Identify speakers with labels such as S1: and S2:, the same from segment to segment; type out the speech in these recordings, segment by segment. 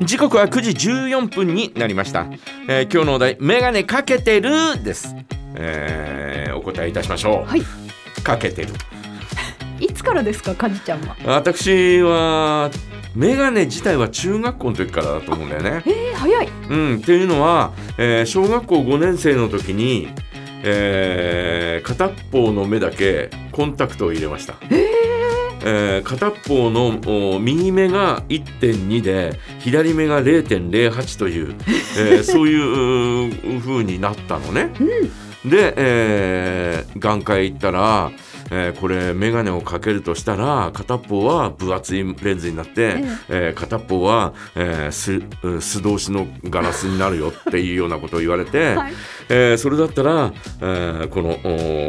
S1: 時刻は9時14分になりました、えー今日のお題メガネかけてるです、えーお答えいたしましょう、
S2: はい。
S1: かけてる。
S2: いつからですか、かじちゃんは？
S1: 私はメガネ自体は中学校の時からだと思うんだよね。
S2: えー、早い。
S1: うん、っていうのは、えー小学校5年生の時に、えー片っぽの目だけコンタクトを入れました。えー片っぽのお右目が1.2で左目が0.08という、えー そういうう風になったのね。で、えー眼科へ行ったら、えーこれ眼鏡をかけるとしたら片っぽは分厚いレンズになって、えー片っぽは、えー素通しのガラスになるよっていうようなことを言われて、
S2: はい。
S1: えーそれだったら、えーこの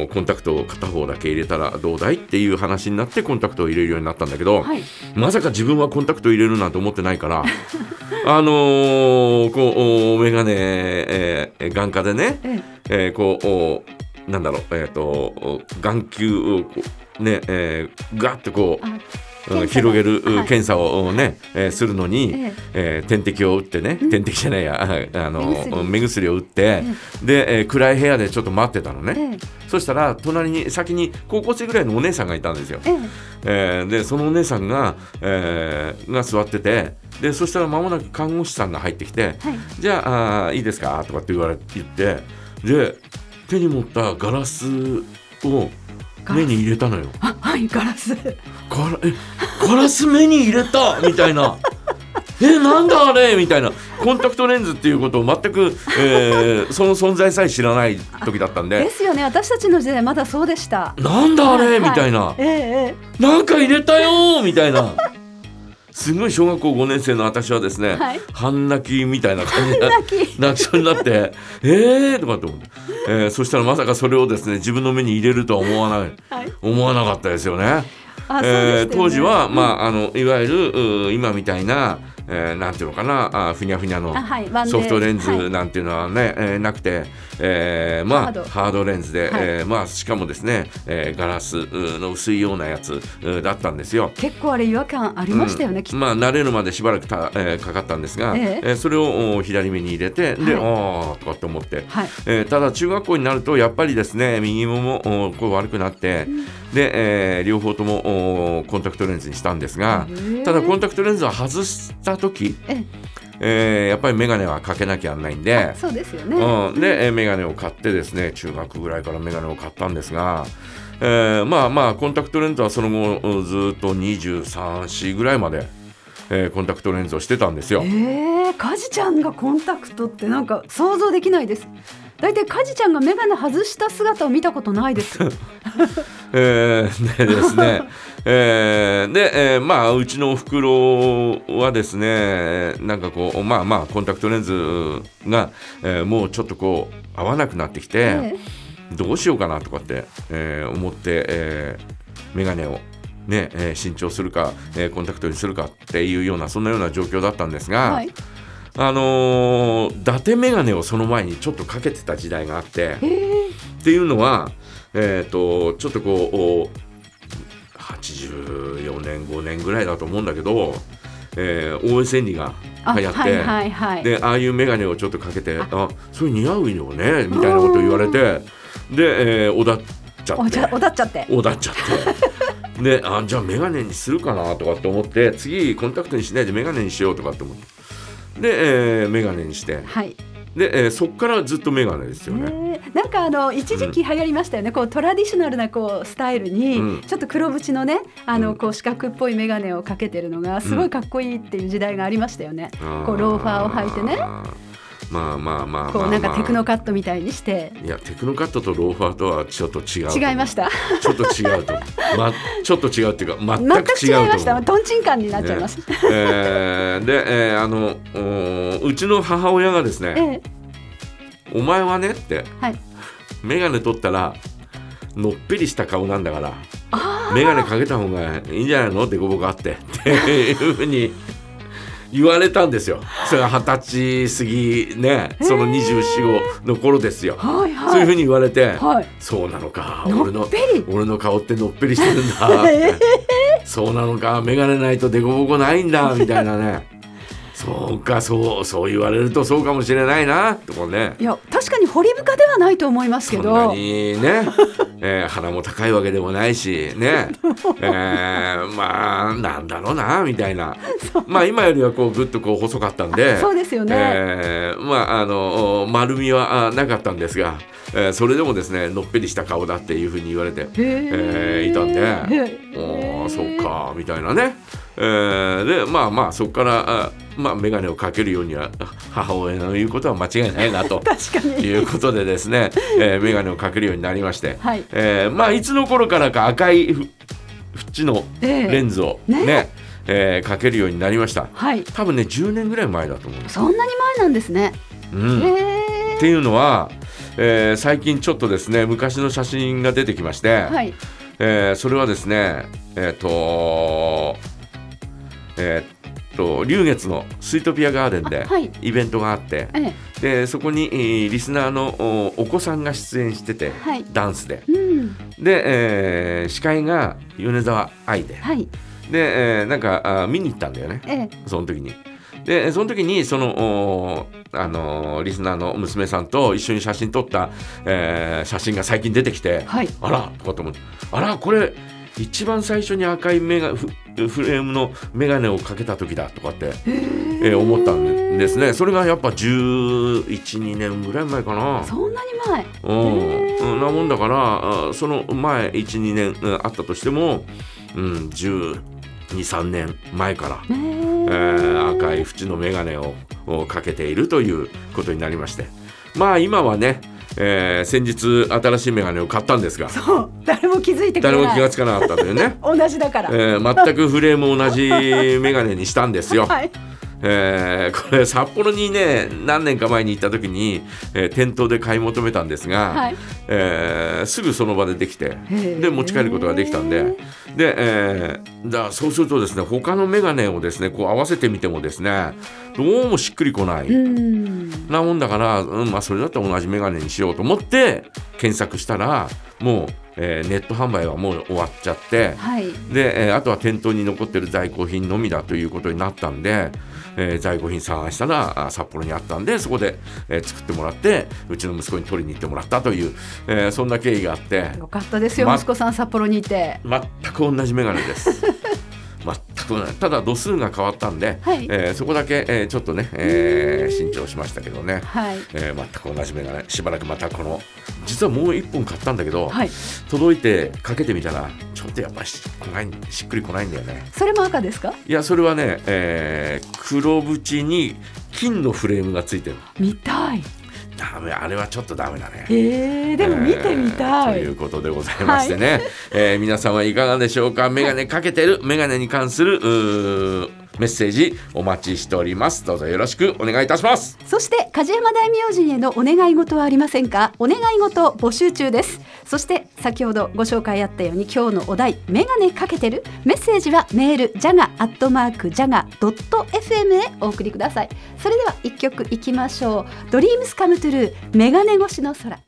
S1: おコンタクトを片方だけ入れたらどうだいっていう話になってコンタクトを入れるようになったんだけど、
S2: はい。
S1: まさか自分はコンタクト入れるなんて思ってないから あのーこうお眼鏡、えー眼科でね、
S2: え。
S1: えーこうおなんだろうえっ、とお眼球をね、えーガッとこう広げる、
S2: はい。
S1: 検査をね、えーするのに、
S2: え
S1: え。ー点滴を打ってね、点滴じゃないやあ あの
S2: 目薬。
S1: を打って、で、えー暗い部屋でちょっと待ってたの
S2: え
S1: ね、
S2: え。
S1: そしたら隣に先に高校生ぐらいのお姉さんがいたんですよ。
S2: ええ。
S1: えーでそのお姉さんが,、えーが座っててでそしたら間もなく看護師さんが入ってきて
S2: はい。
S1: 「じゃああーいいですか?」とかって言われ言ってで手に持ったガラスを目に入れたのよ。
S2: あ、はい、ガラス。
S1: ガラえガラス目に入れた？みたいな。えなんだあれ？みたいな。コンタクトレンズっていうことを全く、えーその存在さえ知らない時だったん
S2: で。
S1: です
S2: よね、私たちの時代、まだそうでした。
S1: なんだあれ、
S2: はい
S1: みたいな
S2: えええ
S1: なんか入れたよ？ーみたいなすごい小学校5年生の私はですね、
S2: はい
S1: 半泣きみたいな感じで
S2: え泣き。
S1: そうになって えーとかって思って、えーそしたらまさかそれをですね自分の目に入れるとは思わない
S2: はい。
S1: 思わなかったですよね。えー
S2: ね
S1: 当時は、まあ、あのいわゆるう今みたいな、えーなんていうのかなあふにゃふにゃのソフトレン
S2: はい。
S1: ズなんていうのはね、えーなくて、えーまあ
S2: ハード。
S1: レンズで、
S2: はい。
S1: えーまあ、しかもですね、えーガラスうの薄いようなやつうだったんですよ。
S2: 結構あれ違和感ありましたよね、きっと。
S1: まあ慣れるまでしばらくた、えーかかったんですが、
S2: ええ。
S1: えーそれをお左目に入れてで、
S2: はい。
S1: ああとかって思って、
S2: はい。
S1: えーただ中学校になるとやっぱりですね右目もおこう悪くなって、で、えー両方ともおコンタクトレンズにしたんですがただコンタクトレンズを外した時、
S2: え
S1: えーやっぱり眼鏡はかけなきゃなんないんで。
S2: そうですよね。
S1: うん、で、えー眼鏡を買ってですね中学ぐらいから眼鏡を買ったんですが、えーまあまあコンタクトレンズはその後うんずっと234ぐらいまで、えーコンタクトレンズをしてたんですよ。
S2: ええカジちゃんがコンタクトってなんか想像できないです。大体カジちゃんが眼鏡外した姿を見たことないです。
S1: えーでですね、えーで、えーまあうちのおふくろはですねなんかこうまあまあコンタクトレンズが、えーもうちょっとこう合わなくなってきて、
S2: え
S1: どうしようかなとかって、えー思って、えー、眼鏡を、ねえー新調するか、えーコンタクトにするかっていうようなそんなような状況だったんです
S2: え
S1: が、
S2: はい。
S1: あのー伊達眼鏡をその前にちょっとかけてた時代があって
S2: ええ
S1: っていうのは、えー、とちょっとこうお84年5年ぐらいだと思うんだけど、えー、OS 理が
S2: あ、
S1: 流行って。
S2: はいはいはい。
S1: でああいう眼鏡をちょっとかけて「あそれ似合うよね」みたいなことを言われてで、えー、おだっちゃって
S2: おだっちゃって。
S1: おだっちゃってであじゃあ眼鏡にするかなとかって思って次コンタクトにしないで眼鏡にしようとかって思ってで、えー、眼鏡にして。
S2: はい。
S1: で、えーそっからずっと眼鏡ですよね。
S2: ええなんかあの一時期流行りましたよね、こうトラディショナルなこうスタイルに、
S1: うん。
S2: ちょっと黒縁のねあ
S1: うん。
S2: のこう四角っぽい眼鏡をかけてるのがすごいかっこいいっていう時代がありましたよね、
S1: あ
S2: こうローファーを履いてね
S1: まあまあまあ
S2: こ
S1: まあ、
S2: うなんかテクノ
S1: ま
S2: カットみたいにして。
S1: あいやテクノカットとローファーとはちょっと違う
S2: 違いました。
S1: ちょっと違うとま、ちょっと違うっていうか全
S2: 全く
S1: く違うと
S2: 違いました。トンチンカンになっちゃいました、
S1: ね。えーで、えーあのおうちの母親がですね
S2: ええ「
S1: お前はね」って
S2: はい。
S1: 眼鏡取ったらのっぺりした顔なんだから
S2: あ
S1: 眼鏡かけた方がいいんじゃないのデコボコあってっていうふうに言われたんですよ。それが二十歳過ぎねその24の頃ですよ、
S2: はいはい。
S1: そういうふうに言われて、
S2: はい。
S1: そうなのか
S2: の
S1: 俺の俺の顔ってのっぺりしてるんだ そうなのか眼鏡ないとデコボコないんだみたいなねそう。かそうそう言われるとそうかもしれないなとかね。
S2: いや確かに掘り深ではないと思いますけ
S1: そんな
S2: ど
S1: にね、えー鼻も高いわけでもないしね、えーまあなんだろうなみたいな。まあ今よりはこうぐっとこう細かったんで。
S2: そうですよね、
S1: えーまああのお丸みはあなかったんですが、えーそれでもですねのっぺりした顔だっていうふうに言われて
S2: へ
S1: えーいたんで。
S2: へ
S1: おーそうかみたいなね、えーでまあまあそこからあまあ眼鏡をかけるようには母親の言うことは間違いないなと。
S2: 確かに。
S1: いうことでですね、えー、眼鏡をかけるようになりまして、
S2: はい。
S1: えーまあいつの頃からか赤いふ縁の
S2: ええ。
S1: レンズをね。
S2: ね
S1: えーかけるようになりました。
S2: はい。
S1: 多分ね10年ぐらい前だと思う
S2: そんなに前なんですね、
S1: うん、っていうのは、えー最近ちょっとですね昔の写真が出てきまして、
S2: はい。
S1: えーそれはですねえっ、とえっと龍月のスイートピアガーデンでイベントがあって
S2: え
S1: でそこに、えーリスナーのおお子さんが出演してて、
S2: はい。
S1: ダンスで。
S2: えうん。
S1: で、えー司会が米沢愛で。
S2: はい。
S1: で、えーなんかあ見に行ったんだよね。
S2: ええ。
S1: その時に。でその時にそのおあのーリスナーの娘さんと一緒に写真撮った、えー写真が最近出てきて、
S2: はい。
S1: あらとかと思って。あらこれ一番最初に赤いメガフフレームの眼鏡をかけた時だとかって、えー思ったんですね。それがやっぱ1112年ぐらい前かな。
S2: そんなに前？
S1: うん、うんなもんだからあその前12年うんあったとしても、うん、123年前から、
S2: ね
S1: えー赤い縁の眼鏡ををかけているということになりまして。まあ今はね、えー先日新しい眼鏡を買ったんですが。
S2: そう誰も気づいて
S1: 誰も気がつかなかったというね、
S2: 同じだから、
S1: えー全くフレーム同じ眼鏡にしたんですよ。
S2: はい
S1: えーこれ札幌にね何年か前に行った時に、えー店頭で買い求めたんですが、
S2: はい。
S1: えーすぐその場でできてで持ち帰ることができたんでで、えーだそうするとですね他の眼鏡をですねこう合わせてみてもですねどうもしっくりこない、
S2: うん。
S1: なもんだから、うんまあ、それだったら同じ眼鏡にしようと思って検索したらもう、えーネット販売はもう終わっちゃって。
S2: はい
S1: で、えーあとは店頭に残ってる在庫品のみだということになったんで、えー在庫品探したらあ札幌にあったんでそこで、えー作ってもらってうちの息子に取りに行ってもらったという、えーそんな経緯があって
S2: よかったですよ、
S1: ま
S2: 息子さん札幌にいて
S1: 全く同じ眼鏡です。全く同じただ度数が変わったんで、
S2: はい。
S1: えーそこだけ、えーちょっとね、えー新調しましたけどね、
S2: はい。
S1: えー全く同じ眼鏡しばらくまたこの実はもう一本買ったんだけど、
S2: はい。
S1: 届いてかけてみたらちょっとやっぱしこないしっくりこないんだよね。
S2: それも赤ですか？
S1: いやそれはね、えー黒縁に金のフレームがついてる。
S2: 見たい
S1: ダメあれはちょっとダメだね。
S2: えー、でも見てみたい、
S1: えーということでございましてね、えー皆さんはいかがでしょうか？眼鏡かけてる眼鏡に関するうーメッセージお待ちしております。どうぞよろしくお願いいたします。
S2: そして梶山大明神へのお願い事はありませんか？お願い事募集中ですそして先ほどご紹介あったように今日のお題メガネかけてるメッセージはメールジャガアットマークジャガドット FM へお送りください。それでは一曲いきましょう。ドリームスカムトゥルーメガネ越しの空。